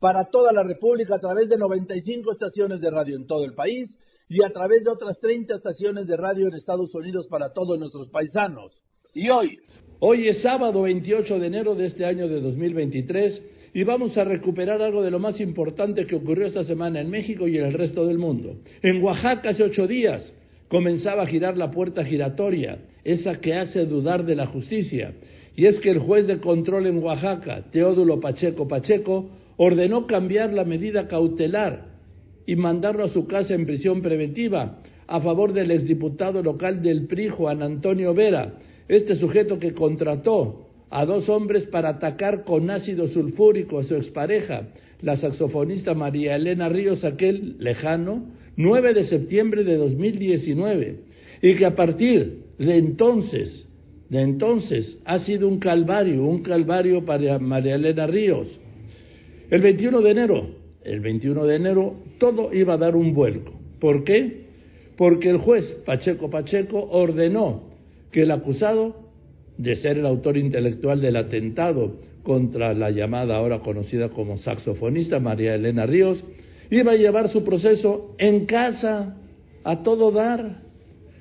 para toda la República, a través de 95 estaciones de radio en todo el país y a través de otras 30 estaciones de radio en Estados Unidos para todos nuestros paisanos. Y hoy, hoy es sábado 28 de enero de este año de 2023 y vamos a recuperar algo de lo más importante que ocurrió esta semana en México y en el resto del mundo. En Oaxaca hace ocho días comenzaba a girar la puerta giratoria, esa que hace dudar de la justicia. Y es que el juez de control en Oaxaca, Teodulo Pacheco Pacheco, ordenó cambiar la medida cautelar y mandarlo a su casa en prisión preventiva a favor del exdiputado local del PRI, Juan Antonio Vera, este sujeto que contrató a dos hombres para atacar con ácido sulfúrico a su expareja, la saxofonista María Elena Ríos, aquel lejano 9 de septiembre de 2019, y que a partir de entonces, de entonces, ha sido un calvario, un calvario para María Elena Ríos. El 21 de enero, el 21 de enero, todo iba a dar un vuelco. ¿Por qué? Porque el juez Pacheco Pacheco ordenó que el acusado de ser el autor intelectual del atentado contra la llamada ahora conocida como saxofonista María Elena Ríos, iba a llevar su proceso en casa, a todo dar.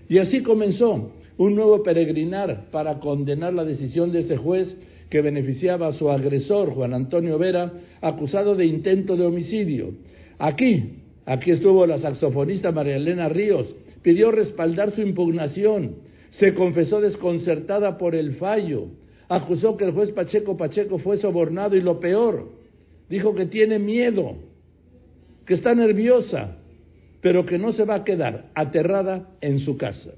Y así comenzó un nuevo peregrinar para condenar la decisión de ese juez que beneficiaba a su agresor, Juan Antonio Vera, acusado de intento de homicidio. Aquí, aquí estuvo la saxofonista María Elena Ríos, pidió respaldar su impugnación se confesó desconcertada por el fallo, acusó que el juez Pacheco Pacheco fue sobornado y lo peor, dijo que tiene miedo, que está nerviosa, pero que no se va a quedar aterrada en su casa.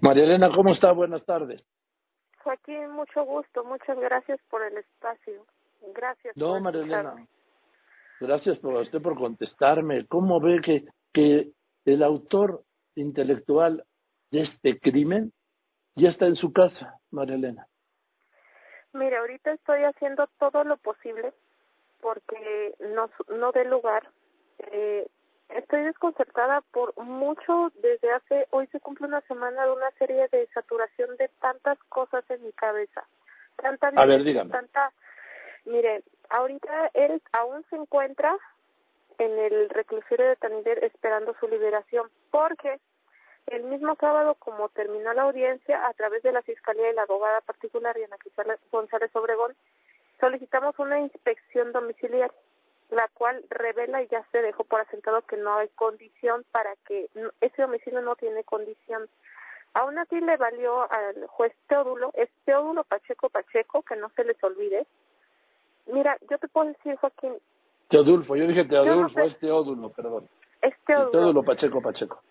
María Elena, ¿cómo está? Buenas tardes. Joaquín, mucho gusto, muchas gracias por el espacio. Gracias. No, María Elena, gracias por usted por contestarme. ¿Cómo ve que, que el autor intelectual de este crimen ya está en su casa, María Elena. Mira, ahorita estoy haciendo todo lo posible porque no, no dé lugar. Eh, estoy desconcertada por mucho desde hace, hoy se cumple una semana de una serie de saturación de tantas cosas en mi cabeza. Tanta A ver, dígame. Tanta, mire, ahorita él aún se encuentra en el reclusorio de Tanider esperando su liberación porque el mismo sábado, como terminó la audiencia, a través de la Fiscalía y la abogada particular Diana González Obregón, solicitamos una inspección domiciliaria, la cual revela y ya se dejó por asentado que no hay condición para que ese domicilio no tiene condición. Aún así le valió al juez Teodulo, es Teodulo Pacheco Pacheco, que no se les olvide. Mira, yo te puedo decir, Joaquín. Teodulfo, yo dije Teodulfo, es Teodulo, perdón. Es Teodulo. Teodulo Pacheco Pacheco.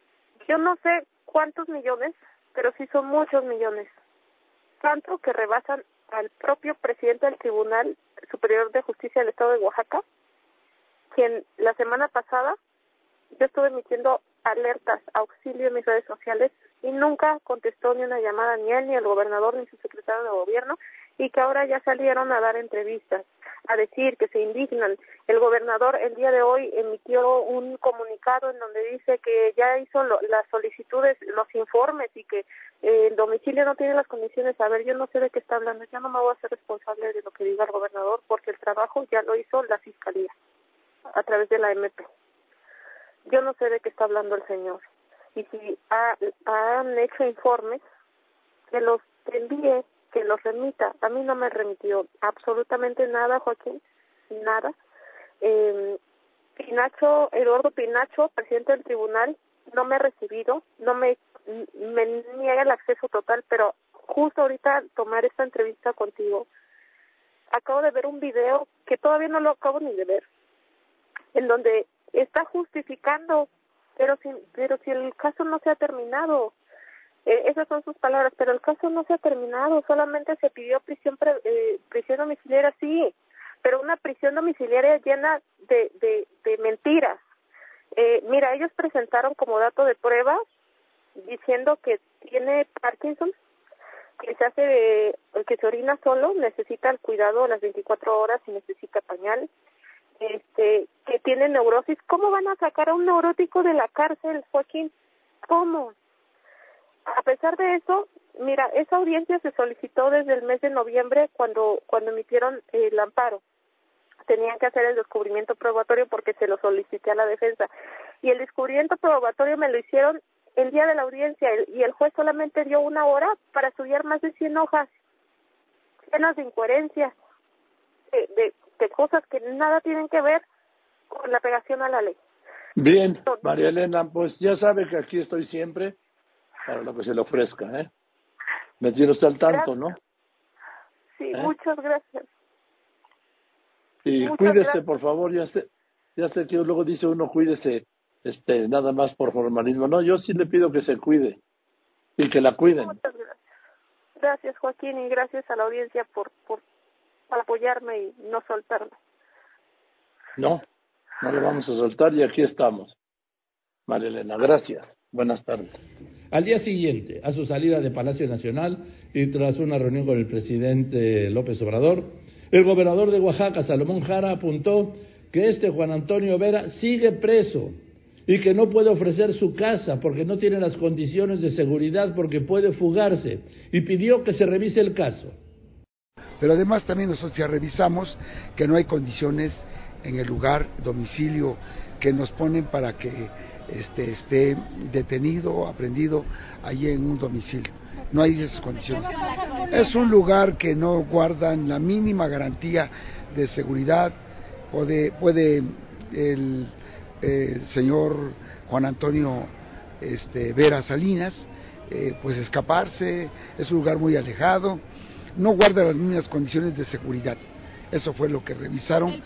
Yo no sé cuántos millones, pero sí son muchos millones. Tanto que rebasan al propio presidente del Tribunal Superior de Justicia del Estado de Oaxaca, quien la semana pasada yo estuve emitiendo alertas, auxilio en mis redes sociales y nunca contestó ni una llamada ni él, ni el gobernador, ni su secretario de gobierno y que ahora ya salieron a dar entrevistas a decir que se indignan. El gobernador el día de hoy emitió un comunicado en donde dice que ya hizo las solicitudes, los informes y que eh, el domicilio no tiene las condiciones. A ver, yo no sé de qué está hablando, ya no me voy a hacer responsable de lo que diga el gobernador porque el trabajo ya lo hizo la fiscalía a través de la MP. Yo no sé de qué está hablando el señor. Y si han hecho informes, que los envíe que los remita. A mí no me remitió absolutamente nada, Joaquín, nada. Eh, Pinacho, Eduardo Pinacho, presidente del tribunal, no me ha recibido, no me, me niega el acceso total, pero justo ahorita tomar esta entrevista contigo, acabo de ver un video que todavía no lo acabo ni de ver, en donde está justificando, pero si, pero si el caso no se ha terminado, eh, esas son sus palabras, pero el caso no se ha terminado, solamente se pidió prisión, eh, prisión domiciliaria, sí, pero una prisión domiciliaria llena de, de, mentiras, Eh, mira, ellos presentaron como dato de prueba diciendo que tiene Parkinson, que se hace, que se orina solo, necesita el cuidado las 24 horas y necesita pañal, este, que tiene neurosis. ¿Cómo van a sacar a un neurótico de la cárcel, Joaquín? ¿Cómo? A pesar de eso, mira, esa audiencia se solicitó desde el mes de noviembre cuando cuando emitieron el amparo. Tenían que hacer el descubrimiento probatorio porque se lo solicité a la defensa. Y el descubrimiento probatorio me lo hicieron el día de la audiencia y el juez solamente dio una hora para estudiar más de 100 hojas llenas de incoherencias, de, de, cosas que nada tienen que ver con la pegación a la ley. Bien, María Elena, pues ya sabe que aquí estoy siempre para lo que se le ofrezca, ¿eh? Me tiene usted al tanto, ¿no? Sí, ¿Eh? muchas gracias. Y cuídese, por favor, ya sé, ya sé que luego dice uno cuídese este, nada más por formalismo. No, yo sí le pido que se cuide y que la cuiden. Muchas gracias. Gracias, Joaquín, y gracias a la audiencia por, por, apoyarme y no soltarme. No, no le vamos a soltar y aquí estamos. María Elena, gracias. Buenas tardes. Al día siguiente, a su salida de Palacio Nacional y tras una reunión con el presidente López Obrador, el gobernador de Oaxaca, Salomón Jara, apuntó que este Juan Antonio Vera sigue preso y que no puede ofrecer su casa porque no tiene las condiciones de seguridad porque puede fugarse y pidió que se revise el caso. Pero además también nosotros ya revisamos que no hay condiciones en el lugar, domicilio que nos ponen para que este, esté detenido, aprendido allí en un domicilio. No hay esas condiciones. Es un lugar que no guardan la mínima garantía de seguridad. Puede, puede el señor Juan Antonio este, Vera Salinas, eh, pues escaparse, es un lugar muy alejado, no guarda las mismas condiciones de seguridad. Eso fue lo que revisaron.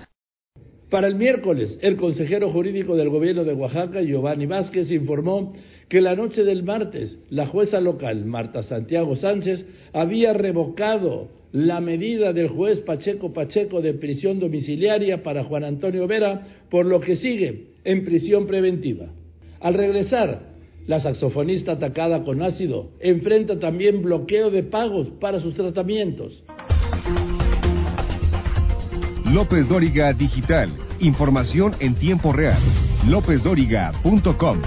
Para el miércoles, el consejero jurídico del gobierno de Oaxaca, Giovanni Vázquez, informó que la noche del martes, la jueza local, Marta Santiago Sánchez, había revocado la medida del juez Pacheco Pacheco de prisión domiciliaria para Juan Antonio Vera, por lo que sigue en prisión preventiva. Al regresar, la saxofonista atacada con ácido enfrenta también bloqueo de pagos para sus tratamientos. López Dóriga Digital. Información en tiempo real. LópezDóriga.com.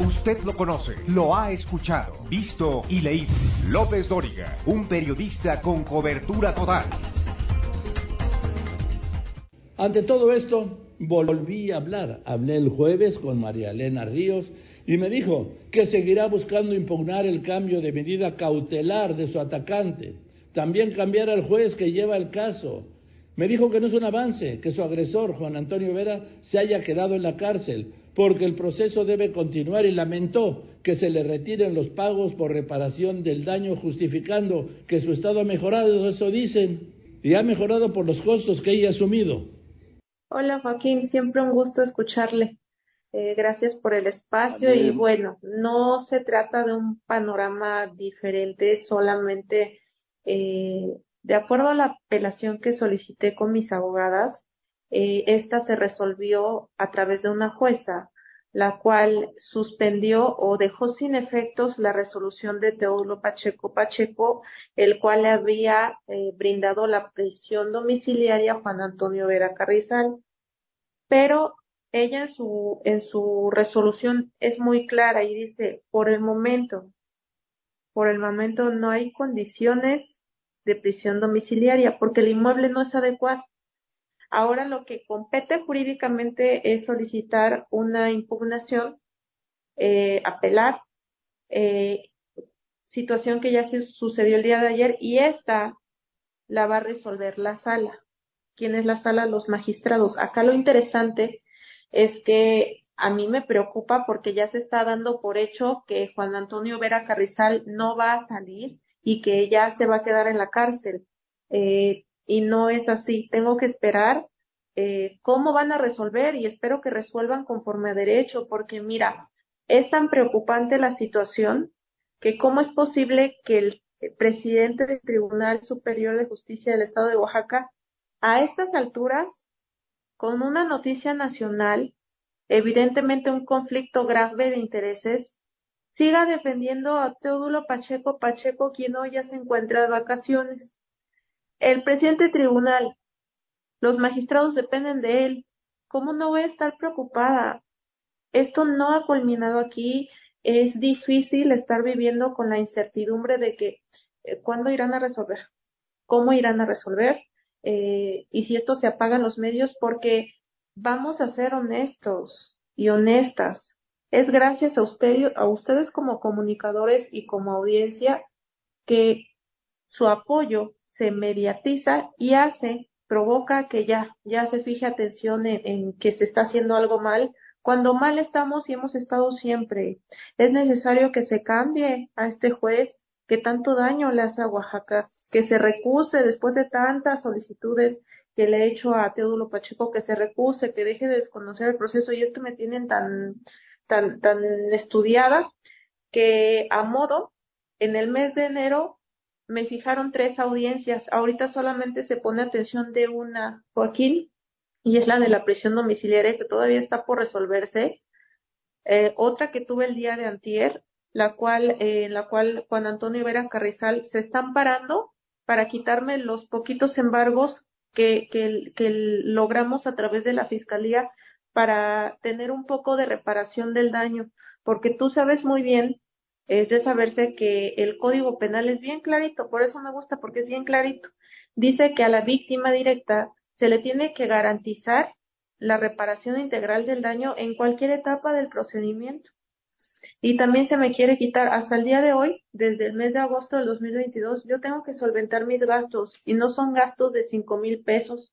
Usted lo conoce, lo ha escuchado, visto y leído. López Dóriga, un periodista con cobertura total. Ante todo esto, volví a hablar. Hablé el jueves con María Elena Ríos y me dijo que seguirá buscando impugnar el cambio de medida cautelar de su atacante. También cambiar al juez que lleva el caso. Me dijo que no es un avance que su agresor, Juan Antonio Vera, se haya quedado en la cárcel, porque el proceso debe continuar y lamentó que se le retiren los pagos por reparación del daño justificando que su estado ha mejorado, eso dicen, y ha mejorado por los costos que ella ha asumido. Hola Joaquín, siempre un gusto escucharle. Eh, gracias por el espacio y bueno, no se trata de un panorama diferente, solamente eh, de acuerdo a la apelación que solicité con mis abogadas, eh, esta se resolvió a través de una jueza la cual suspendió o dejó sin efectos la resolución de Teodulo Pacheco Pacheco, el cual le había eh, brindado la prisión domiciliaria a Juan Antonio Vera Carrizal. Pero ella en su, en su resolución es muy clara y dice, por el momento, por el momento no hay condiciones de prisión domiciliaria porque el inmueble no es adecuado. Ahora lo que compete jurídicamente es solicitar una impugnación, eh, apelar, eh, situación que ya se sucedió el día de ayer y esta la va a resolver la sala. ¿Quién es la sala? Los magistrados. Acá lo interesante es que a mí me preocupa porque ya se está dando por hecho que Juan Antonio Vera Carrizal no va a salir y que ya se va a quedar en la cárcel. Eh, y no es así. Tengo que esperar eh, cómo van a resolver y espero que resuelvan conforme a derecho, porque mira, es tan preocupante la situación que cómo es posible que el presidente del Tribunal Superior de Justicia del Estado de Oaxaca a estas alturas, con una noticia nacional, evidentemente un conflicto grave de intereses, siga defendiendo a Teodulo Pacheco Pacheco, quien hoy ya se encuentra de vacaciones. El presidente tribunal, los magistrados dependen de él. ¿Cómo no voy a estar preocupada? Esto no ha culminado aquí. Es difícil estar viviendo con la incertidumbre de que eh, cuándo irán a resolver, cómo irán a resolver eh, y si esto se apagan los medios, porque vamos a ser honestos y honestas. Es gracias a, usted, a ustedes como comunicadores y como audiencia que su apoyo se mediatiza y hace, provoca que ya, ya se fije atención en, que se está haciendo algo mal, cuando mal estamos y hemos estado siempre. Es necesario que se cambie a este juez que tanto daño le hace a Oaxaca, que se recuse después de tantas solicitudes que le he hecho a Teodulo Pacheco, que se recuse, que deje de desconocer el proceso y es que me tienen tan, tan, tan estudiada que a modo, en el mes de enero me fijaron tres audiencias. Ahorita solamente se pone atención de una, Joaquín, y es la de la prisión domiciliaria que todavía está por resolverse. Eh, otra que tuve el día de antier, la cual, eh, en la cual Juan Antonio Vera Carrizal se están parando para quitarme los poquitos embargos que, que, que logramos a través de la fiscalía para tener un poco de reparación del daño, porque tú sabes muy bien es de saberse que el Código Penal es bien clarito, por eso me gusta, porque es bien clarito. Dice que a la víctima directa se le tiene que garantizar la reparación integral del daño en cualquier etapa del procedimiento. Y también se me quiere quitar hasta el día de hoy, desde el mes de agosto del 2022, yo tengo que solventar mis gastos y no son gastos de cinco mil pesos,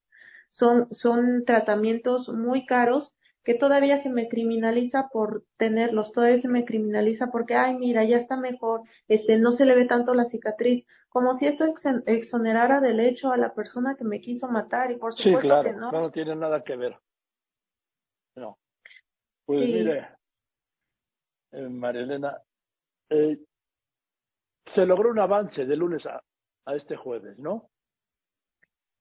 son, son tratamientos muy caros que todavía se me criminaliza por tenerlos, todavía se me criminaliza porque, ay, mira, ya está mejor, este, no se le ve tanto la cicatriz, como si esto exonerara del hecho a la persona que me quiso matar y por supuesto sí, claro, que no. no tiene nada que ver. No. Pues mire, eh, María Elena, eh, se logró un avance de lunes a, a este jueves, ¿no?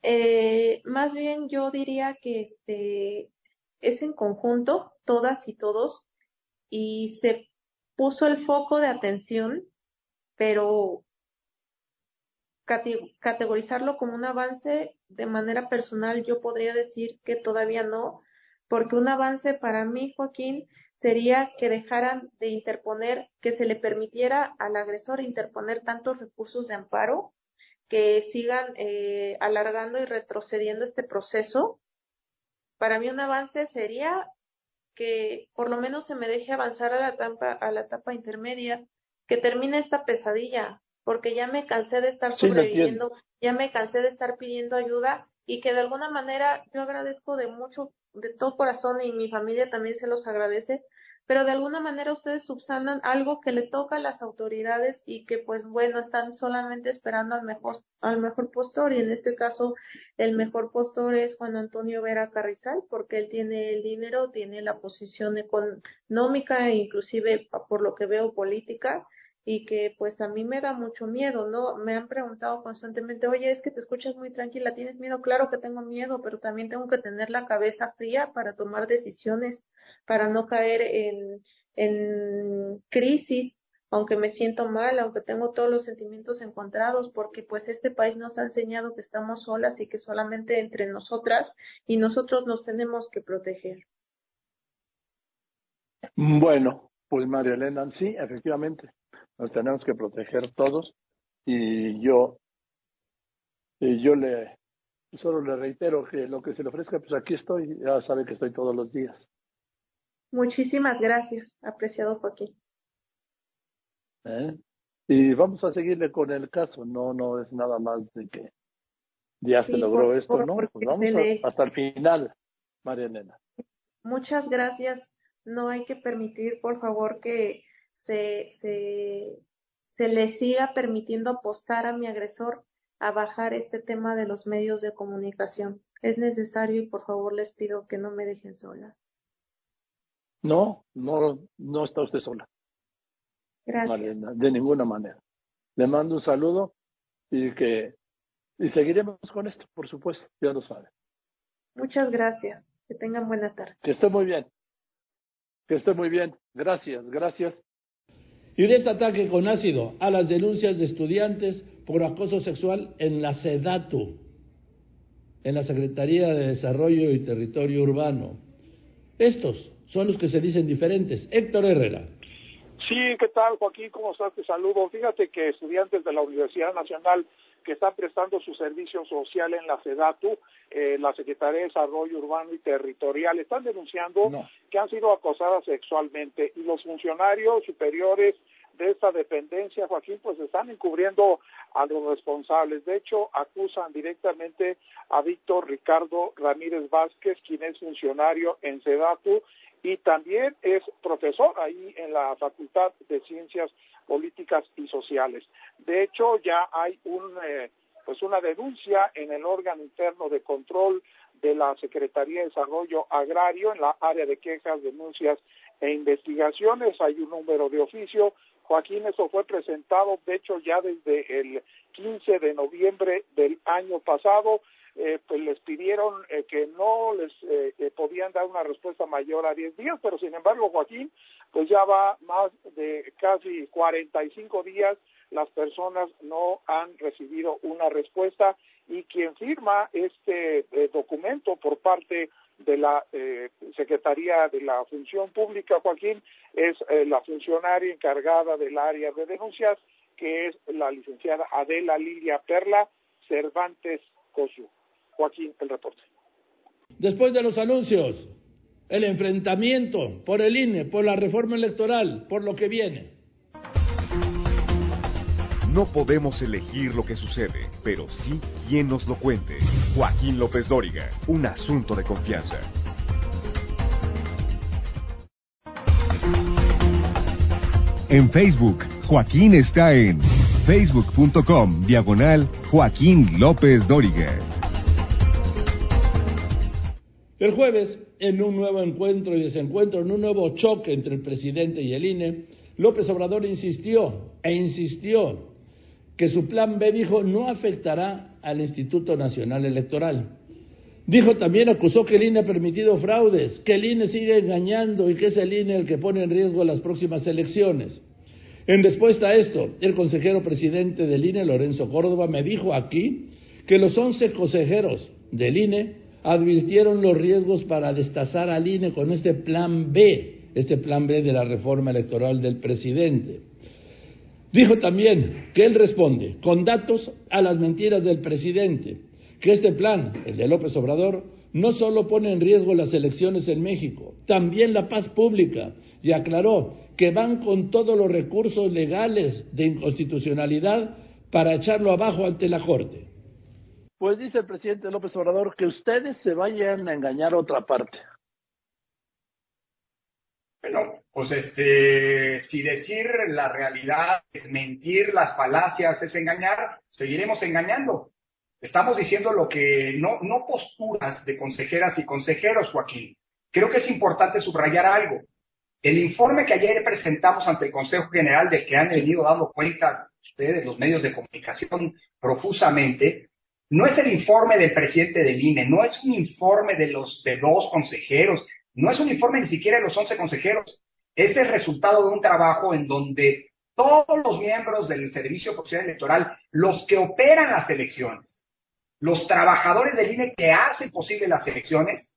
Eh, más bien yo diría que este es en conjunto, todas y todos, y se puso el foco de atención, pero categorizarlo como un avance de manera personal, yo podría decir que todavía no, porque un avance para mí, Joaquín, sería que dejaran de interponer, que se le permitiera al agresor interponer tantos recursos de amparo, que sigan eh, alargando y retrocediendo este proceso para mí un avance sería que por lo menos se me deje avanzar a la etapa, a la etapa intermedia, que termine esta pesadilla, porque ya me cansé de estar sobreviviendo, ya me cansé de estar pidiendo ayuda y que de alguna manera yo agradezco de mucho, de todo corazón y mi familia también se los agradece, pero de alguna manera ustedes subsanan algo que le toca a las autoridades y que pues bueno, están solamente esperando al mejor, al mejor postor y en este caso el mejor postor es Juan Antonio Vera Carrizal porque él tiene el dinero, tiene la posición económica e inclusive por lo que veo política y que pues a mí me da mucho miedo, ¿no? Me han preguntado constantemente, oye, es que te escuchas muy tranquila, ¿tienes miedo? Claro que tengo miedo, pero también tengo que tener la cabeza fría para tomar decisiones para no caer en, en crisis, aunque me siento mal, aunque tengo todos los sentimientos encontrados, porque pues este país nos ha enseñado que estamos solas y que solamente entre nosotras y nosotros nos tenemos que proteger. Bueno, pues María Elena, sí, efectivamente, nos tenemos que proteger todos y yo, y yo le, solo le reitero que lo que se le ofrezca, pues aquí estoy, ya sabe que estoy todos los días. Muchísimas gracias, apreciado Joaquín. ¿Eh? Y vamos a seguirle con el caso, no no es nada más de que ya se logró esto, ¿no? Pues vamos hasta el final, María Elena. Muchas gracias. No hay que permitir, por favor, que se, se, se le siga permitiendo apostar a mi agresor a bajar este tema de los medios de comunicación. Es necesario y por favor les pido que no me dejen sola. No, no, no está usted sola. Gracias. de ninguna manera. Le mando un saludo y que Y seguiremos con esto, por supuesto, ya lo saben. Muchas gracias. Que tengan buena tarde. Que esté muy bien. Que esté muy bien. Gracias, gracias. Y de este ataque con ácido a las denuncias de estudiantes por acoso sexual en la SEDATU, en la Secretaría de Desarrollo y Territorio Urbano. Estos son los que se dicen diferentes. Héctor Herrera. Sí, ¿qué tal, Joaquín? ¿Cómo estás? Te saludo. Fíjate que estudiantes de la Universidad Nacional que están prestando su servicio social en la SEDATU, eh, la Secretaría de Desarrollo Urbano y Territorial, están denunciando que han sido acosadas sexualmente y los funcionarios superiores de esta dependencia, Joaquín, pues están encubriendo a los responsables. De hecho, acusan directamente a Víctor Ricardo Ramírez Vázquez, quien es funcionario en SEDATU y también es profesor ahí en la Facultad de Ciencias Políticas y Sociales. De hecho, ya hay un, eh, pues una denuncia en el órgano interno de control de la Secretaría de Desarrollo Agrario en la área de quejas, denuncias e investigaciones. Hay un número de oficio. Joaquín, eso fue presentado, de hecho, ya desde el 15 de noviembre del año pasado eh, pues les pidieron eh, que no les eh, podían dar una respuesta mayor a 10 días, pero sin embargo, Joaquín, pues ya va más de casi 45 días, las personas no han recibido una respuesta y quien firma este documento por parte de la Secretaría de la Función Pública, Joaquín, es la funcionaria encargada del área de denuncias, que es la licenciada Adela Lilia Perla Cervantes Cosu. Joaquín, el reporte. Después de los anuncios, el enfrentamiento por el INE, por la reforma electoral, por lo que viene. No podemos elegir lo que sucede, pero sí quien nos lo cuente. Joaquín López Dóriga, un asunto de confianza. En Facebook, Joaquín está en facebook.com diagonal Joaquín López Dóriga. El jueves, en un nuevo encuentro y desencuentro, en un nuevo choque entre el presidente y el INE, López Obrador insistió e insistió que su plan B, dijo, no afectará al Instituto Nacional Electoral. Dijo también, acusó que el INE ha permitido fraudes, que el INE sigue engañando y que es el INE el que pone en riesgo las próximas elecciones. En respuesta a esto, el consejero presidente del INE, Lorenzo Córdoba, me dijo aquí que los once consejeros del INE advirtieron los riesgos para destazar al INE con este plan B, este plan B de la reforma electoral del presidente. Dijo también que él responde con datos a las mentiras del presidente, que este plan, el de López Obrador, no solo pone en riesgo las elecciones en México, también la paz pública, y aclaró que van con todos los recursos legales de inconstitucionalidad para echarlo abajo ante la Corte. Pues dice el presidente López Obrador que ustedes se vayan a engañar a otra parte. Bueno, pues este, si decir la realidad es mentir, las falacias es engañar, seguiremos engañando. Estamos diciendo lo que no, no posturas de consejeras y consejeros, Joaquín. Creo que es importante subrayar algo. El informe que ayer presentamos ante el Consejo General del que han venido dando cuenta ustedes, los medios de comunicación, profusamente, no es el informe del presidente del INE, no es un informe de los de dos consejeros, no es un informe ni siquiera de los once consejeros. Es el resultado de un trabajo en donde todos los miembros del Servicio Profesional Electoral, los que operan las elecciones, los trabajadores del INE que hacen posible las elecciones,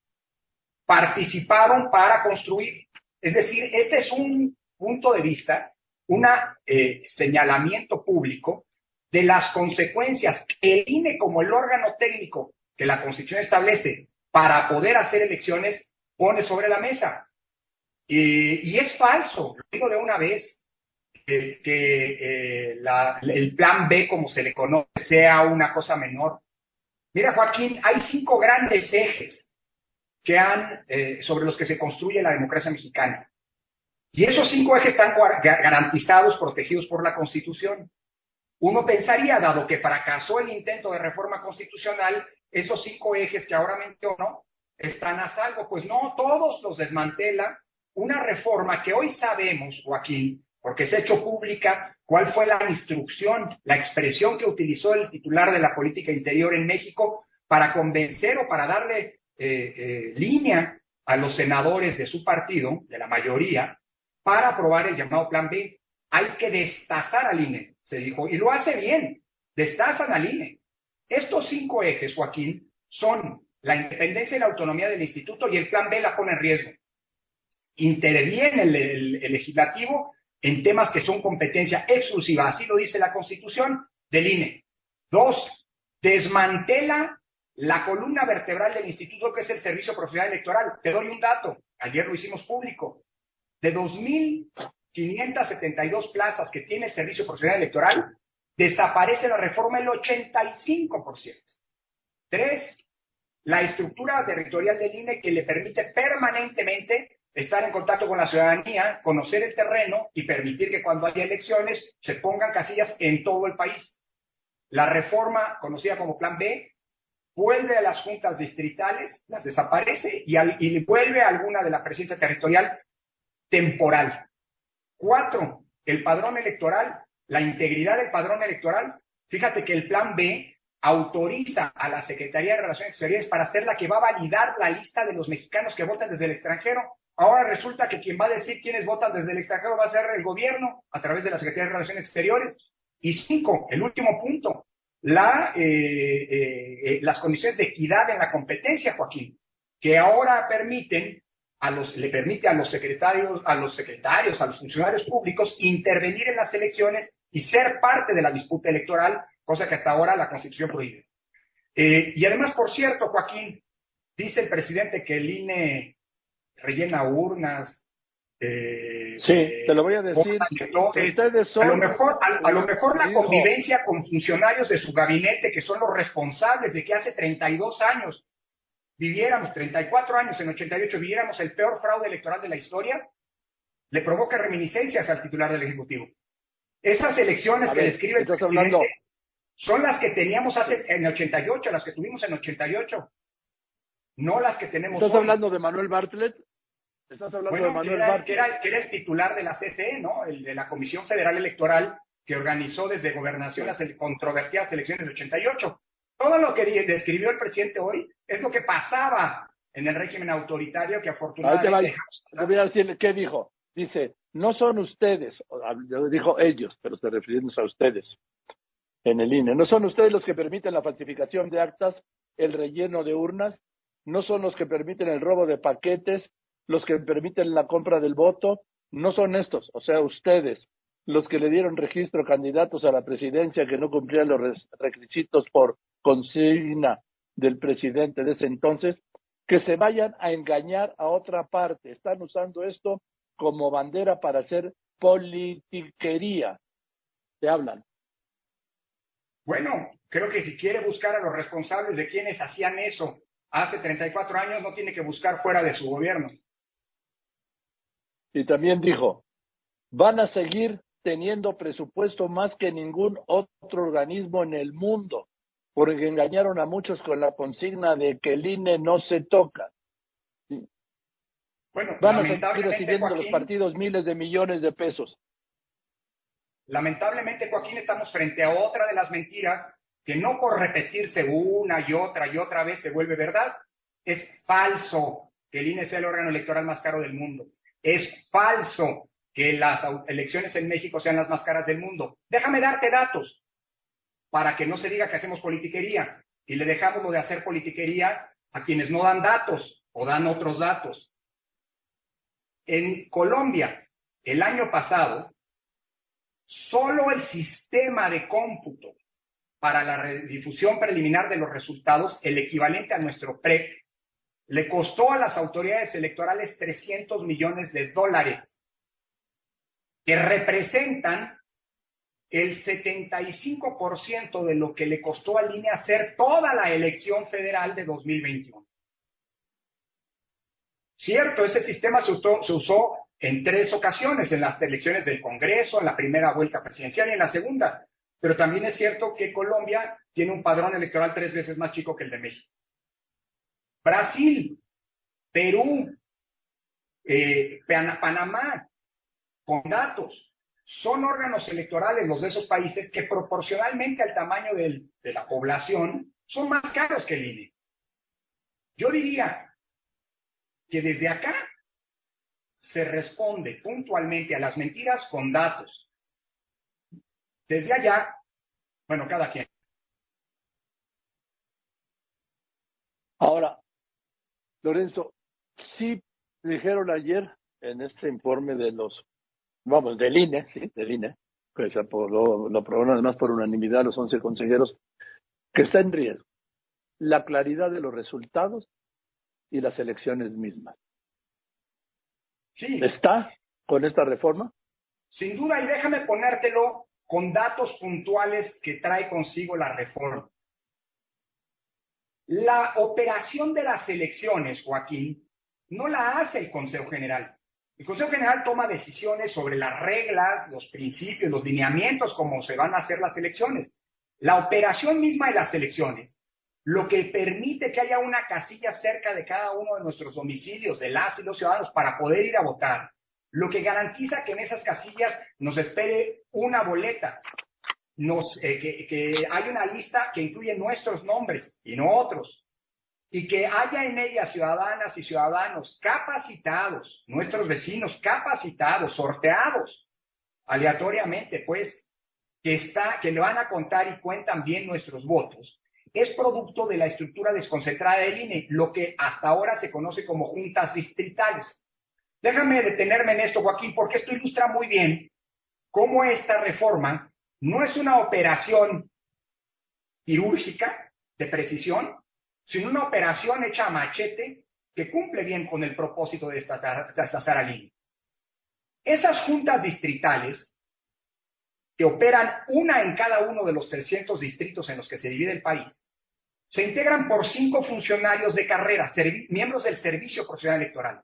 participaron para construir. Es decir, este es un punto de vista, un eh, señalamiento público de las consecuencias que el INE como el órgano técnico que la Constitución establece para poder hacer elecciones pone sobre la mesa. y es falso, lo digo de una vez, que, eh, el plan B, como se le conoce, sea una cosa menor. Mira, Joaquín, hay cinco grandes ejes que han, eh, sobre los que se construye la democracia mexicana. Y esos cinco ejes están garantizados, protegidos por la Constitución. Uno pensaría, dado que fracasó el intento de reforma constitucional, esos cinco ejes que ahora menciono están a salvo. Pues no, todos los desmantela una reforma que hoy sabemos, Joaquín, porque se ha hecho pública cuál fue la instrucción, la expresión que utilizó el titular de la política interior en México para convencer o para darle eh, eh, línea a los senadores de su partido, de la mayoría, para aprobar el llamado Plan B. Hay que destazar al INE, se dijo, y lo hace bien, destazan al INE. Estos cinco ejes, Joaquín, son la independencia y la autonomía del instituto y el Plan B la pone en riesgo. Interviene el legislativo en temas que son competencia exclusiva, así lo dice la Constitución del INE. Dos, desmantela la columna vertebral del instituto que es el Servicio Profesional Electoral. Te doy un dato, ayer lo hicimos público. De 2.572 plazas que tiene el Servicio Profesional Electoral, desaparece la reforma el 85%. Tres, la estructura territorial del INE que le permite permanentemente estar en contacto con la ciudadanía, conocer el terreno y permitir que cuando haya elecciones se pongan casillas en todo el país. La reforma, conocida como Plan B, vuelve a las juntas distritales, las desaparece y, y vuelve a alguna de la presidencia territorial temporal. Cuatro, el padrón electoral, la integridad del padrón electoral. Fíjate que el Plan B autoriza a la Secretaría de Relaciones Exteriores para ser la que va a validar la lista de los mexicanos que votan desde el extranjero. Ahora resulta que quien va a decir quiénes votan desde el extranjero va a ser el gobierno a través de la Secretaría de Relaciones Exteriores. Y cinco, el último punto, la, eh, eh, eh, las condiciones de equidad en la competencia, Joaquín, que ahora permiten a los, le permite a los secretarios, a los secretarios, a los funcionarios públicos intervenir en las elecciones y ser parte de la disputa electoral, cosa que hasta ahora la Constitución prohíbe. y además, por cierto, Joaquín, dice el presidente que el INE rellena urnas. Eh, sí, te lo voy a decir. a lo mejor, a, lo mejor la convivencia con funcionarios de su gabinete, que son los responsables de que hace 32 años viviéramos, 34 años en 88, viviéramos el peor fraude electoral de la historia, le provoca reminiscencias al titular del Ejecutivo. Esas elecciones que describe el presidente son las que teníamos hace, en 88, las que tuvimos en 88 no las que tenemos ¿Estás hablando de Manuel Bartlett? ¿Estás hablando de Manuel Bartlett? Que era, que era, el titular de la CFE, ¿no? El de la Comisión Federal Electoral que organizó desde gobernación las controvertidas elecciones de 88. Todo lo que describió el presidente hoy es lo que pasaba en el régimen autoritario que afortunadamente... Te voy a decir qué dijo. Dice, no son ustedes, dijo ellos, pero se refiriéndose a ustedes en el INE, no son ustedes los que permiten la falsificación de actas, el relleno de urnas, no son los que permiten el robo de paquetes, los que permiten la compra del voto, no son estos, o sea, ustedes, los que le dieron registro candidatos a la presidencia que no cumplían los requisitos por consigna del presidente de ese entonces, que se vayan a engañar a otra parte. Están usando esto como bandera para hacer politiquería. Te hablan. Bueno, creo que si quiere buscar a los responsables de quienes hacían eso hace 34 años no tiene que buscar fuera de su gobierno. Y también dijo, van a seguir teniendo presupuesto más que ningún otro organismo en el mundo, porque engañaron a muchos con la consigna de que el INE no se toca. Bueno, van a seguir recibiendo los partidos miles de millones de pesos. Lamentablemente, Joaquín, estamos frente a otra de las mentiras que no por repetirse una y otra y otra vez se vuelve verdad. Es falso que el INE sea el órgano electoral más caro del mundo. Es falso que las elecciones en México sean las más caras del mundo. Déjame darte datos para que no se diga que hacemos politiquería y le dejamos de hacer politiquería a quienes no dan datos o dan otros datos. En Colombia, el año pasado, solo el sistema de cómputo para la difusión preliminar de los resultados, el equivalente a nuestro PREP, le costó a las autoridades electorales 300 millones de dólares, que representan el 75% de lo que le costó al INE hacer toda la elección federal de 2021. Cierto, ese sistema se usó, se usó en tres ocasiones, en las elecciones del Congreso, en la primera vuelta presidencial y en la segunda. Pero también es cierto que Colombia tiene un padrón electoral tres veces más chico que el de México. Brasil, Perú, eh, Panamá, con datos, son órganos electorales los de esos países que proporcionalmente al tamaño de la población son más caros que el INE. Yo diría que desde acá se responde puntualmente a las mentiras con datos. Desde allá, bueno, cada quien. Ahora, Lorenzo, sí dijeron ayer en este informe de los, vamos, del INE, sí, del INE, que se lo, lo aprobaron además por unanimidad los 11 consejeros, que está en riesgo la claridad de los resultados y las elecciones mismas. Sí. ¿Está con esta reforma? Sin duda, y déjame ponértelo con datos puntuales que trae consigo la reforma. La operación de las elecciones, Joaquín, no la hace el Consejo General. El Consejo General toma decisiones sobre las reglas, los principios, los lineamientos, cómo se van a hacer las elecciones. La operación misma de las elecciones, lo que permite que haya una casilla cerca de cada uno de nuestros domicilios, de las y los ciudadanos, para poder ir a votar, lo que garantiza que en esas casillas nos espere una boleta, nos, eh, que, que hay una lista que incluye nuestros nombres y no otros, y que haya en ella ciudadanas y ciudadanos capacitados, nuestros vecinos capacitados, sorteados aleatoriamente, pues, que, está, que le van a contar y cuentan bien nuestros votos, es producto de la estructura desconcentrada del INE, lo que hasta ahora se conoce como juntas distritales. Déjame detenerme en esto, Joaquín, porque esto ilustra muy bien cómo esta reforma no es una operación quirúrgica de precisión, sino una operación hecha a machete que cumple bien con el propósito de esta, de línea. Esas juntas distritales, que operan una en cada uno de los 300 distritos en los que se divide el país, se integran por cinco funcionarios de carrera, miembros del Servicio Profesional Electoral.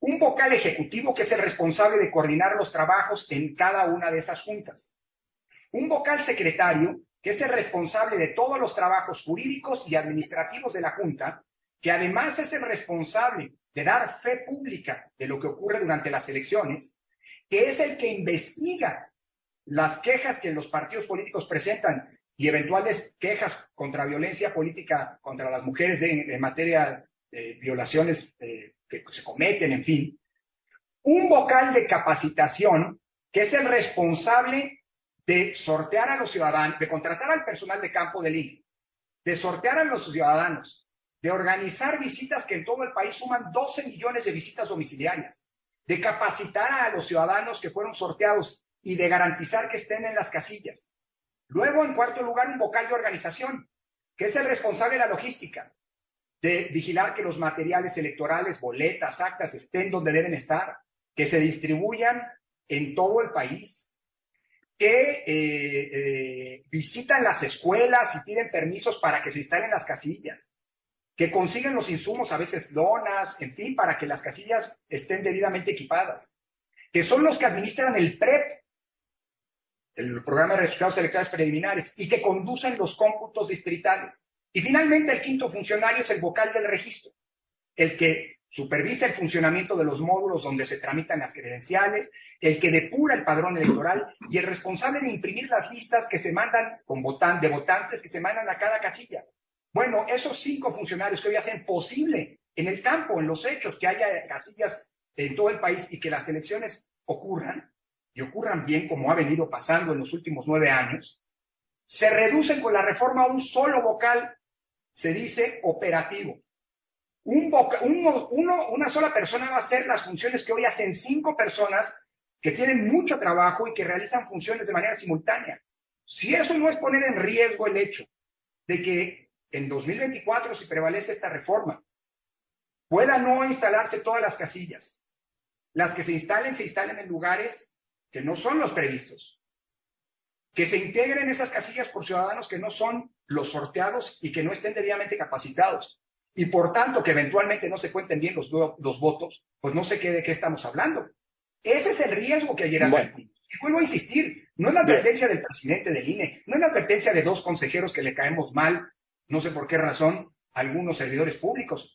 Un vocal ejecutivo que es el responsable de coordinar los trabajos en cada una de esas juntas. Un vocal secretario que es el responsable de todos los trabajos jurídicos y administrativos de la Junta, que además es el responsable de dar fe pública de lo que ocurre durante las elecciones, que es el que investiga las quejas que los partidos políticos presentan y eventuales quejas contra violencia política contra las mujeres en materia de violaciones eh, que se cometen, en fin. Un vocal de capacitación que es el responsable de sortear a los ciudadanos, de contratar al personal de campo del INE, de sortear a los ciudadanos, de organizar visitas que en todo el país suman 12 millones de visitas domiciliarias, de capacitar a los ciudadanos que fueron sorteados y de garantizar que estén en las casillas. Luego, en cuarto lugar, un vocal de organización, que es el responsable de la logística, de vigilar que los materiales electorales, boletas, actas estén donde deben estar, que se distribuyan en todo el país, que eh, eh, visitan las escuelas y piden permisos para que se instalen las casillas, que consiguen los insumos, a veces donas, en fin, para que las casillas estén debidamente equipadas, que son los que administran el PREP, el programa de resultados electorales preliminares, y que conducen los cómputos distritales. Y finalmente el quinto funcionario es el vocal del registro, el que supervisa el funcionamiento de los módulos donde se tramitan las credenciales, el que depura el padrón electoral y el responsable de imprimir las listas que se mandan con de votantes que se mandan a cada casilla. Bueno, esos cinco funcionarios que hoy hacen posible en el campo, en los hechos, que haya casillas en todo el país y que las elecciones ocurran, y ocurran bien como ha venido pasando en los últimos nueve años, se reducen con la reforma a un solo vocal, se dice operativo una sola persona va a hacer las funciones que hoy hacen cinco personas que tienen mucho trabajo y que realizan funciones de manera simultánea. Si eso no es poner en riesgo el hecho de que en 2024, si prevalece esta reforma, pueda no instalarse todas las casillas. Las que se instalen, se instalen en lugares que no son los previstos. Que se integren esas casillas por ciudadanos que no son los sorteados y que no estén debidamente capacitados y por tanto que eventualmente no se cuenten bien los, los votos, pues no sé qué de qué estamos hablando. Ese es el riesgo que ayer advertimos. Y vuelvo a insistir, no es la advertencia del presidente del INE, no es la advertencia de dos consejeros que le caemos mal, no sé por qué razón, a algunos servidores públicos.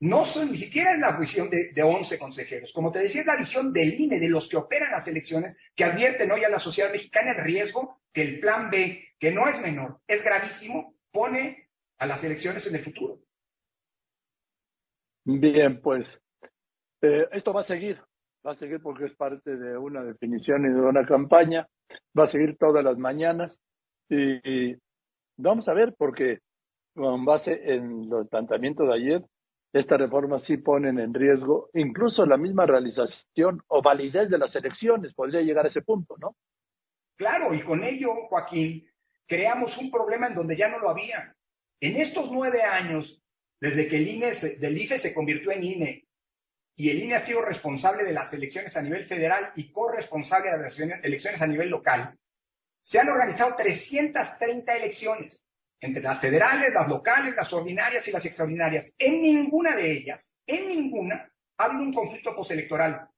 no son, ni siquiera es la visión de, de 11 consejeros. Como te decía, es la visión del INE, de los que operan las elecciones, que advierten hoy a la sociedad mexicana el riesgo que el plan B, que no es menor, es gravísimo, pone a las elecciones en el futuro. Bien, pues eh, esto va a seguir, va a seguir porque es parte de una definición y de una campaña, va a seguir todas las mañanas y, vamos a ver porque con base en los planteamientos de ayer, esta reforma sí ponen en riesgo incluso la misma realización o validez de las elecciones, podría llegar a ese punto, ¿no? Claro, y con ello, Joaquín, creamos un problema en donde ya no lo había. En estos nueve años, desde que el INE, del IFE se convirtió en INE, y el INE ha sido responsable de las elecciones a nivel federal y corresponsable de las elecciones a nivel local, se han organizado 330 elecciones entre las federales, las locales, las ordinarias y las extraordinarias. En ninguna de ellas, en ninguna, ha habido un conflicto postelectoral.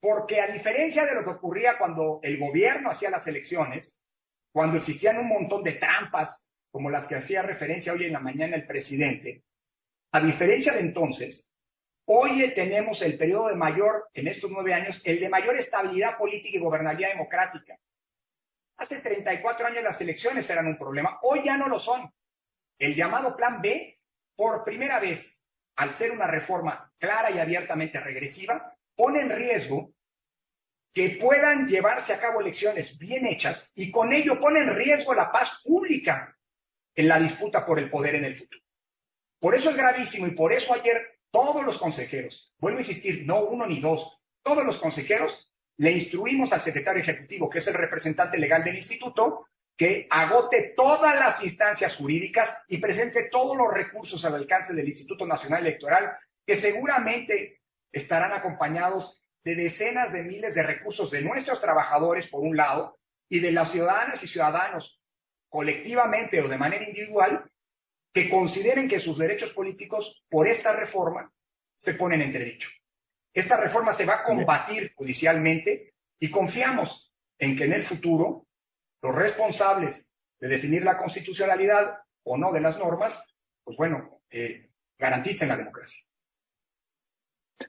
Porque a diferencia de lo que ocurría cuando el gobierno hacía las elecciones, cuando existían un montón de trampas, como las que hacía referencia hoy en la mañana el presidente, a diferencia de entonces, hoy tenemos el periodo de mayor, en estos nueve años, el de mayor estabilidad política y gobernabilidad democrática. Hace 34 años las elecciones eran un problema, hoy ya no lo son. El llamado Plan B, por primera vez, al ser una reforma clara y abiertamente regresiva, pone en riesgo que puedan llevarse a cabo elecciones bien hechas y con ello pone en riesgo la paz pública en la disputa por el poder en el futuro. Por eso es gravísimo y por eso ayer todos los consejeros, vuelvo a insistir, no uno ni dos, todos los consejeros le instruimos al secretario ejecutivo, que es el representante legal del instituto, que agote todas las instancias jurídicas y presente todos los recursos al alcance del Instituto Nacional Electoral, que seguramente estarán acompañados de decenas de miles de recursos de nuestros trabajadores, por un lado, y de las ciudadanas y ciudadanos, colectivamente o de manera individual, que consideren que sus derechos políticos por esta reforma se ponen en entredicho. Esta reforma se va a combatir judicialmente y confiamos en que en el futuro los responsables de definir la constitucionalidad o no de las normas, pues bueno, eh, garanticen la democracia.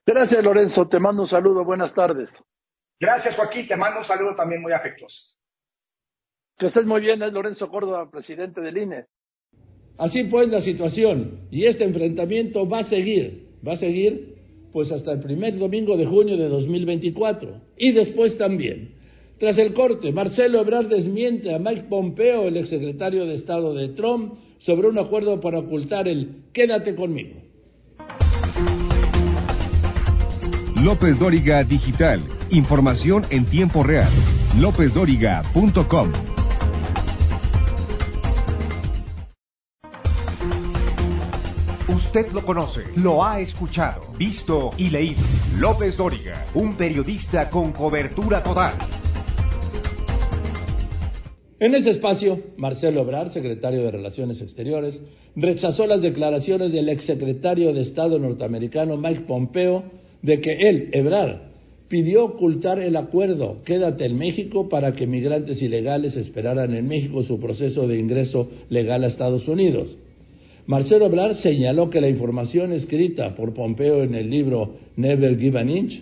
Gracias, Lorenzo. Te mando un saludo. Buenas tardes. Gracias, Joaquín. Te mando un saludo también muy afectuoso. Que estés muy bien. Es Lorenzo Córdoba, presidente del INE. Así pues la situación. Y este enfrentamiento va a seguir. Va a seguir pues hasta el primer domingo de junio de 2024. Y después también. Tras el corte, Marcelo Ebrard desmiente a Mike Pompeo, el exsecretario de Estado de Trump, sobre un acuerdo para ocultar el quédate conmigo. López Dóriga Digital. Información en tiempo real. LópezDóriga.com. Usted lo conoce, lo ha escuchado, visto y leído. López Dóriga, un periodista con cobertura total. En ese espacio, Marcelo Ebrard, secretario de Relaciones Exteriores, rechazó las declaraciones del exsecretario de Estado norteamericano Mike Pompeo de que él, Ebrard, pidió ocultar el acuerdo Quédate en México para que migrantes ilegales esperaran en México su proceso de ingreso legal a Estados Unidos. Marcelo Ebrard señaló que la información escrita por Pompeo en el libro Never Give an Inch,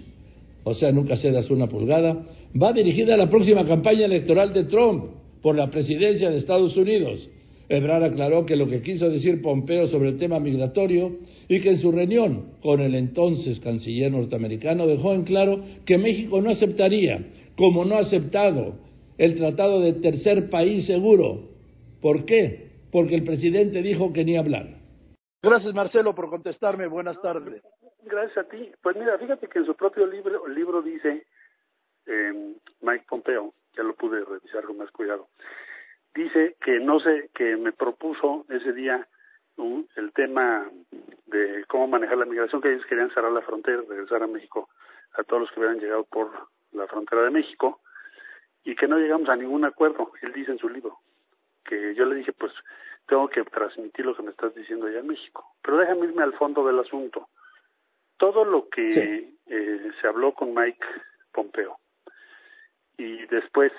o sea, nunca cedas una pulgada, va dirigida a la próxima campaña electoral de Trump por la presidencia de Estados Unidos. Ebrard aclaró que lo que quiso decir Pompeo sobre el tema migratorio y que en su reunión con el entonces canciller norteamericano dejó en claro que México no aceptaría, como no ha aceptado, el tratado de tercer país seguro. ¿Por qué? Porque el presidente dijo que ni hablar. Gracias, Marcelo, por contestarme. Buenas tardes. Gracias a ti. Pues mira, fíjate que en su propio libro, el libro dice, eh, Mike Pompeo, ya lo pude revisar con más cuidado, dice que no sé, que me propuso ese día el tema de cómo manejar la migración, que ellos querían cerrar la frontera, regresar a México a todos los que hubieran llegado por la frontera de México, y que no llegamos a ningún acuerdo, él dice en su libro que yo le dije, pues tengo que transmitir lo que me estás diciendo allá en México. Pero déjame irme al fondo del asunto. Todo lo que eh, se habló con Mike Pompeo y después,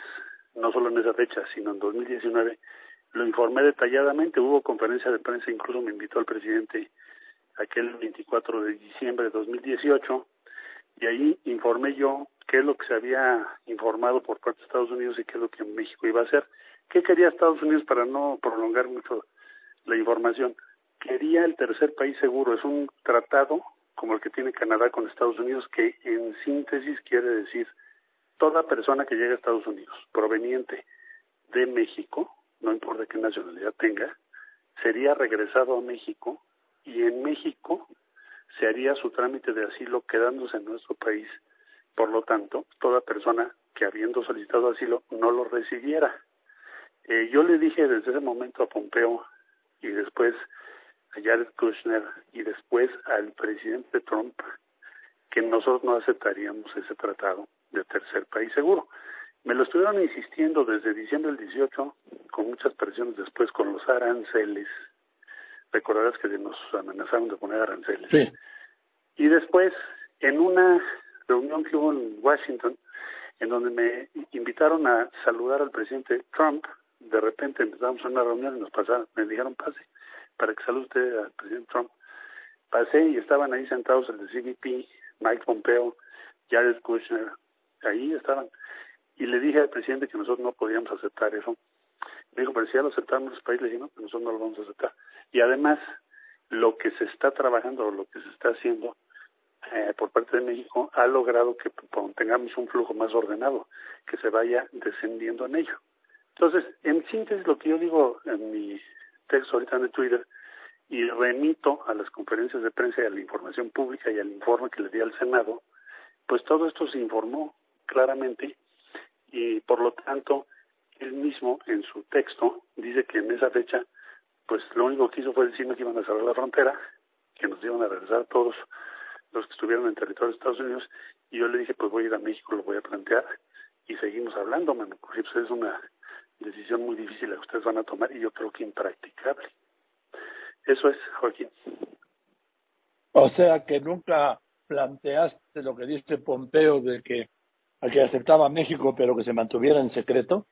no solo en esa fecha, sino en 2019, lo informé detalladamente. Hubo conferencia de prensa, incluso me invitó al presidente aquel 24 de diciembre de 2018, y ahí informé yo qué es lo que se había informado por parte de Estados Unidos y qué es lo que México iba a hacer. ¿Qué quería Estados Unidos para no prolongar mucho la información? Quería el tercer país seguro, es un tratado como el que tiene Canadá con Estados Unidos que en síntesis quiere decir toda persona que llegue a Estados Unidos proveniente de México, no importa qué nacionalidad tenga, sería regresado a México y en México se haría su trámite de asilo quedándose en nuestro país. Por lo tanto, toda persona que habiendo solicitado asilo no lo recibiera. Eh, yo le dije desde ese momento a Pompeo y después a Jared Kushner y después al presidente Trump que nosotros no aceptaríamos ese tratado de tercer país seguro. Me lo estuvieron insistiendo desde diciembre del 18, con muchas presiones después con los aranceles. Recordarás que nos amenazaron de poner aranceles. Sí. Y después, en una reunión que hubo en Washington, en donde me invitaron a saludar al presidente Trump, de repente empezamos una reunión y nos pasaron, me dijeron pase para que salude usted al presidente Trump. Pasé y estaban ahí sentados el de CBP, Mike Pompeo, Jared Kushner, ahí estaban y le dije al presidente que nosotros no podíamos aceptar eso. Me dijo, pero si ya lo aceptaron los países, le dije, no, que nosotros no lo vamos a aceptar. Y además, lo que se está trabajando, lo que se está haciendo eh, por parte de México, ha logrado que tengamos un flujo más ordenado, que se vaya descendiendo en ello. Entonces, en síntesis, lo que yo digo en mi texto ahorita en Twitter, y remito a las conferencias de prensa y a la información pública y al informe que le di al Senado, pues todo esto se informó claramente y por lo tanto él mismo en su texto dice que en esa fecha pues lo único que hizo fue decirme que iban a cerrar la frontera, que nos iban a regresar todos los que estuvieron en territorio de Estados Unidos y yo le dije pues voy a ir a México, lo voy a plantear y seguimos hablando, mano, porque pues, es una decisión muy difícil la que ustedes van a tomar y yo creo que impracticable. Eso es, Joaquín. O sea que nunca planteaste lo que dice Pompeo de que a que aceptaba México, pero que se mantuviera en secreto?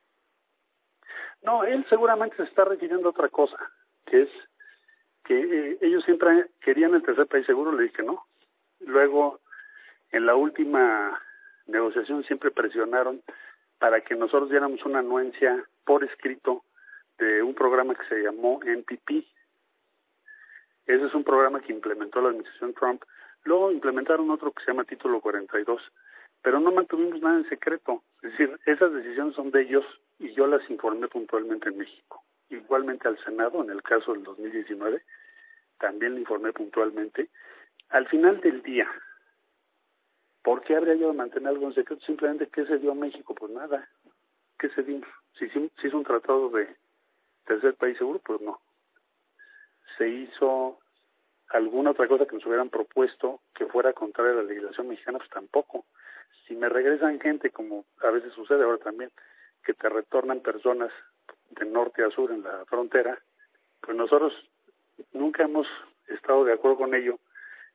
No, él seguramente se está refiriendo a otra cosa, que es que eh, ellos siempre querían el tercer país seguro, le dije no. Luego, en la última negociación siempre presionaron para que nosotros diéramos una anuencia por escrito de un programa que se llamó NPP. Ese es un programa que implementó la administración Trump. Luego implementaron otro que se llama Título 42 pero no mantuvimos nada en secreto. Es decir, esas decisiones son de ellos y yo las informé puntualmente en México. Igualmente al Senado, en el caso del 2019, también le informé puntualmente. Al final del día, ¿por qué habría yo de mantener algo en secreto? Simplemente, ¿qué se dio a México? Pues nada. ¿Qué se dio? Si se hizo un tratado de tercer país seguro, pues no. Se hizo alguna otra cosa que nos hubieran propuesto que fuera contraria a la legislación mexicana, pues tampoco si me regresan gente, como a veces sucede ahora también, que te retornan personas de norte a sur en la frontera, pues nosotros nunca hemos estado de acuerdo con ello,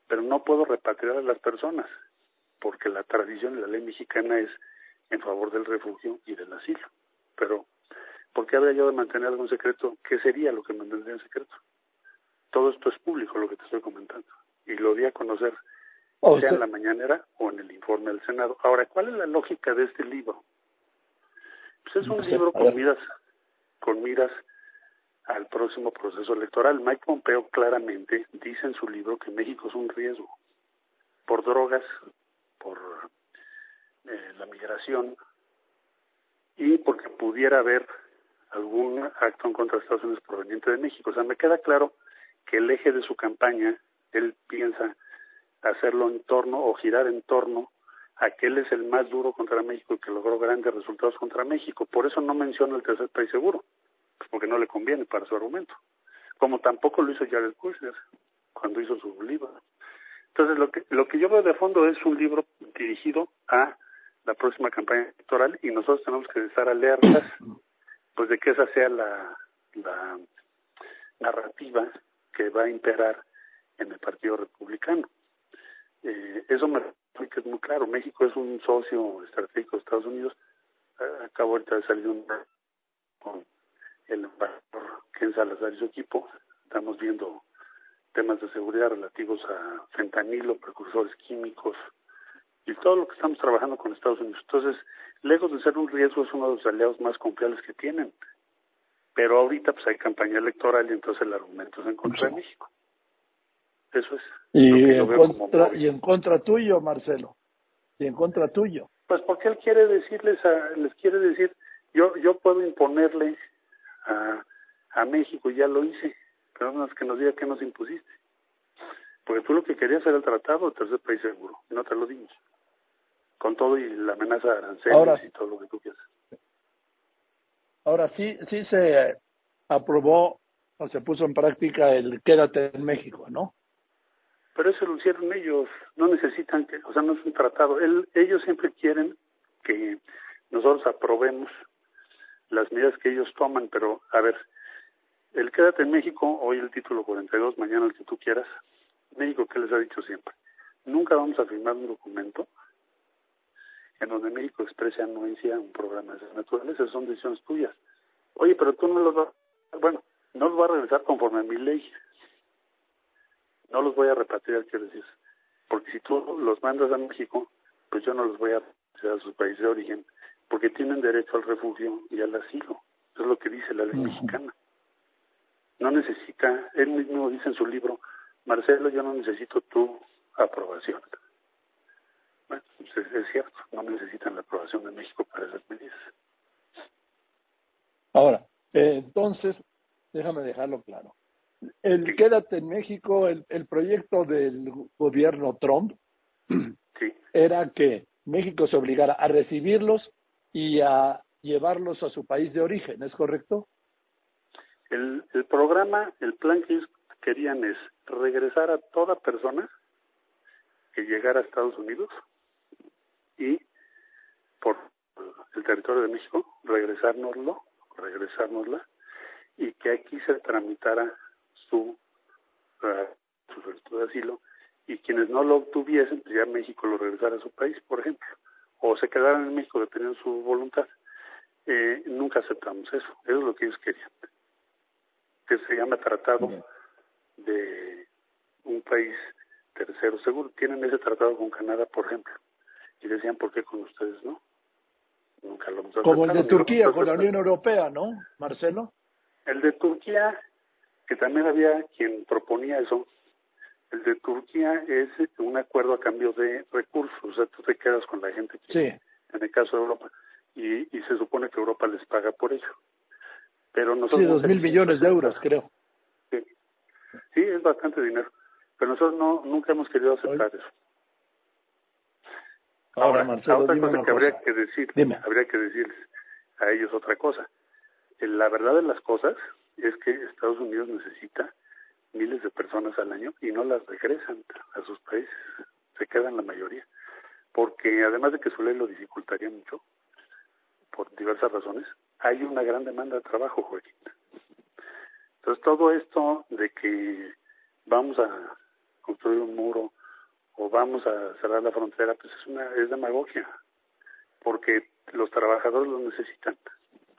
pero no puedo repatriar a las personas, porque la tradición y la ley mexicana es en favor del refugio y del asilo. Pero, ¿por qué habría yo de mantener algo en secreto? ¿Qué sería lo que mantendría en secreto? Todo esto es público, lo que te estoy comentando. Y lo di a conocer o sea, en la mañanera o en el informe del Senado. Ahora, ¿cuál es la lógica de este libro? Pues es un libro con miras, con miras al próximo proceso electoral. Mike Pompeo claramente dice en su libro que México es un riesgo por drogas, por eh, la migración y porque pudiera haber algún acto en contra Estados Unidos proveniente de México. O sea, me queda claro que el eje de su campaña, él piensa hacerlo en torno o girar en torno a que él es el más duro contra México y que logró grandes resultados contra México. Por eso no menciona el tercer país seguro, pues porque no le conviene para su argumento. Como tampoco lo hizo Jared Kushner cuando hizo su libro. Entonces, lo que, lo que yo veo de fondo es un libro dirigido a la próxima campaña electoral y nosotros tenemos que estar alertas pues de que esa sea la, la narrativa que va a imperar en el Partido Republicano. Eh, eso me parece que es muy claro. México es un socio estratégico de Estados Unidos. Eh, acabo ahorita de salir un con el embajador Ken Salazar y su equipo. Estamos viendo temas de seguridad relativos a fentanilo, precursores químicos y todo lo que estamos trabajando con Estados Unidos. Entonces, lejos de ser un riesgo, es uno de los aliados más confiables que tienen. Pero ahorita pues hay campaña electoral y entonces el argumento es en contra de México. Eso es. Y en, contra, y en contra tuyo, Marcelo. Y en contra tuyo. Pues porque él quiere decirles, a, les quiere decir, yo yo puedo imponerle a, a México ya lo hice, pero no es que nos diga que nos impusiste. Porque tú lo que querías era el tratado de tercer país seguro, y no te lo dimos. Con todo y la amenaza de aranceles y todo lo que tú quieras. Ahora sí, sí se aprobó o se puso en práctica el quédate en México, ¿no? Pero eso lo hicieron ellos, no necesitan que, o sea, no es un tratado. El, ellos siempre quieren que nosotros aprobemos las medidas que ellos toman, pero a ver, el quédate en México, hoy el título 42, mañana el que tú quieras, México, ¿qué les ha dicho siempre? Nunca vamos a firmar un documento en donde México exprese anuencia a un programa de esas naturalezas, son decisiones tuyas. Oye, pero tú no los vas, bueno, no los vas a regresar conforme a mi ley. No los voy a repatriar, quiero decir. Porque si tú los mandas a México, pues yo no los voy a a su país de origen, porque tienen derecho al refugio y al asilo. Eso es lo que dice la ley mexicana. No necesita, él mismo dice en su libro, Marcelo, yo no necesito tu aprobación. Pues es, cierto, no necesitan la aprobación de México para esas medidas. Ahora, eh, entonces, déjame dejarlo claro. El Quédate en México, el, el proyecto del gobierno Trump, era que México se obligara a recibirlos y a llevarlos a su país de origen, ¿es correcto? El, el programa, el plan que ellos querían es regresar a toda persona que llegara a Estados Unidos y por el territorio de México regresárnoslo, regresárnosla y que aquí se tramitara su, uh, su solicitud de asilo y quienes no lo obtuviesen, pues ya México lo regresara a su país, por ejemplo, o se quedaran en México deteniendo su voluntad. Eh, nunca aceptamos eso, eso es lo que ellos querían, que se llama tratado de un país tercero seguro. Tienen ese tratado con Canadá, por ejemplo, y decían, ¿por qué con ustedes no? Nunca lo hemos Como el de Turquía con la Unión Europea, ¿no, Marcelo? El de Turquía, que también había quien proponía eso, el de Turquía es un acuerdo a cambio de recursos, o sea, tú te quedas con la gente que, sí. en el caso de Europa, y, y se supone que Europa les paga por ello. Pero nosotros sí, dos mil millones de euros, creo. Sí, es bastante dinero, pero nosotros no nunca hemos querido aceptar eso. Ahora, Marcelo, otra cosa que habría que decir, habría que decirles a ellos otra cosa. Eh, la verdad de las cosas es que Estados Unidos necesita miles de personas al año y no las regresan a sus países, se quedan la mayoría, porque además de que su ley lo dificultaría mucho, por diversas razones, hay una gran demanda de trabajo, Joaquín. Entonces todo esto de que vamos a construir un muro o vamos a cerrar la frontera, pues es una es demagogia, porque los trabajadores lo necesitan.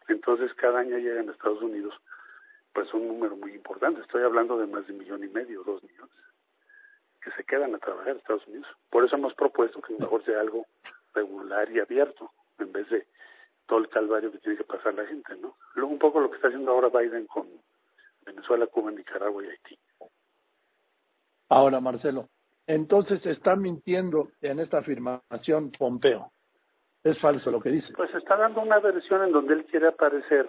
Entonces cada año llegan a Estados Unidos pues un número muy importante. Estoy hablando de más de un millón y medio, dos millones, que se quedan a trabajar en Estados Unidos. Por eso hemos propuesto que mejor sea algo regular y abierto, en vez de todo el calvario que tiene que pasar la gente, ¿no? Luego un poco lo que está haciendo ahora Biden con Venezuela, Cuba, Nicaragua y Haití. Ahora, Marcelo, entonces está mintiendo en esta afirmación Pompeo. Es falso lo que dice. Pues está dando una versión en donde él quiere aparecer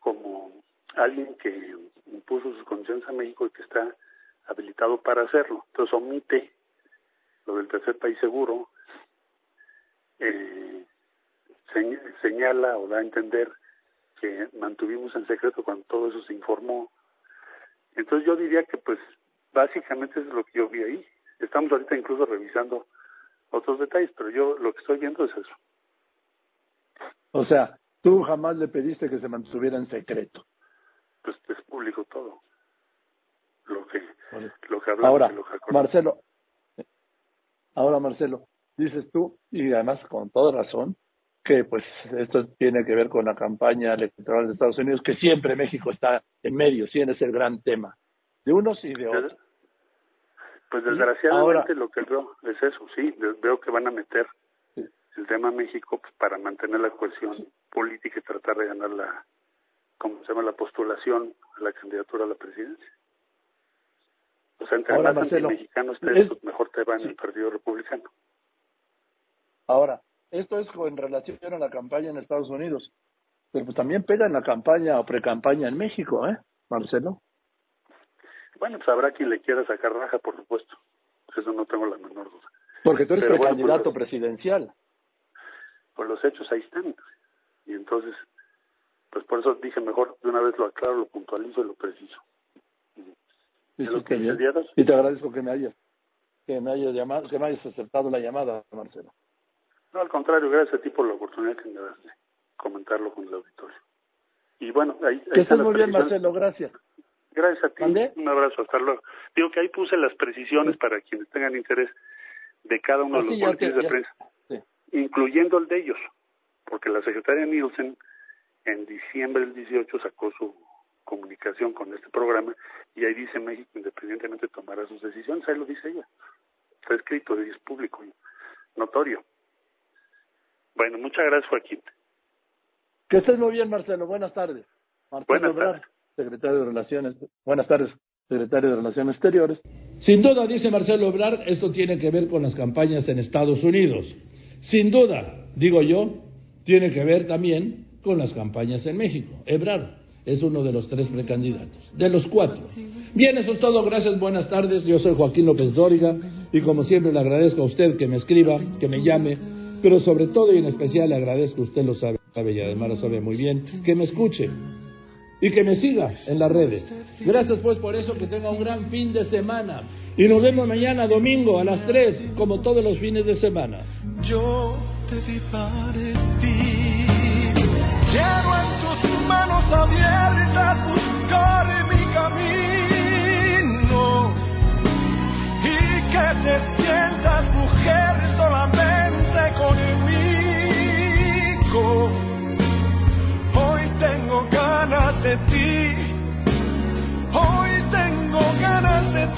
como alguien que impuso sus condiciones a México y que está habilitado para hacerlo. Entonces omite lo del tercer país seguro, eh, señala o da a entender que mantuvimos en secreto cuando todo eso se informó. Entonces yo diría que pues básicamente es lo que yo vi ahí. Estamos ahorita incluso revisando otros detalles, pero yo lo que estoy viendo es eso. O sea, tú jamás le pediste que se mantuviera en secreto. Pues es público todo. Lo que, lo que hablamos ahora, lo que Marcelo, ahora Marcelo, dices tú, y además con toda razón, que pues esto tiene que ver con la campaña electoral de Estados Unidos, que siempre México está en medio, sí, es el gran tema. De unos y de otros. Pues desgraciadamente lo que veo es eso, sí, veo que van a meter el tema México pues, para mantener la cohesión política y tratar de ganar la, ¿cómo se llama?, la postulación a la candidatura a la presidencia. O sea, entre Ahora, más mexicanos pues, mejor te va en el Partido Republicano. Ahora, esto es en relación a la campaña en Estados Unidos, pero pues también pega en la campaña o pre-campaña en México, ¿eh, Marcelo? Bueno, pues habrá quien le quiera sacar raja, por supuesto. Eso no tengo la menor duda. Porque tú eres el pues, candidato presidencial. Pues los hechos ahí están. Y entonces, pues por eso dije mejor de una vez lo aclaro, lo puntualizo y lo preciso. Y, y te agradezco que me hayas que me hayas llamado, que me hayas aceptado la llamada, Marcelo. No, al contrario, gracias a ti por la oportunidad que me das de comentarlo con el auditorio. Y bueno, ahí, ahí que muy bien, Marcelo, gracias. Gracias a ti. Un abrazo, hasta luego. Digo que ahí puse las precisiones para quienes tengan interés de cada uno de los boletines de prensa, incluyendo el de ellos, porque la secretaria Nielsen en diciembre del 18 sacó su comunicación con este programa y ahí dice México independientemente tomará sus decisiones, ahí lo dice ella. Está escrito, es público, notorio. Bueno, muchas gracias Joaquín. Que estés muy bien Marcelo, buenas tardes. Buenas tardes secretario de Relaciones. Buenas tardes, secretario de Relaciones Exteriores. Sin duda, dice Marcelo Ebrard, esto tiene que ver con las campañas en Estados Unidos. Sin duda, digo yo, tiene que ver también con las campañas en México. Ebrard es uno de los tres precandidatos, de los cuatro. Bien, eso es todo. Gracias, buenas tardes. Yo soy Joaquín López Dóriga y como siempre le agradezco a usted que me escriba, que me llame, pero sobre todo y en especial le agradezco, usted lo sabe, sabe y además lo sabe muy bien, que me escuche y que me siga en las redes. Gracias pues por eso, que tenga un gran fin de semana. Y nos vemos mañana domingo a las 3, como todos los fines de semana. Yo te vi ti. Quiero en tus manos abiertas buscar mi camino y que te sientas mujer solamente conmigo ganas de ti. Hoy tengo ganas de ti.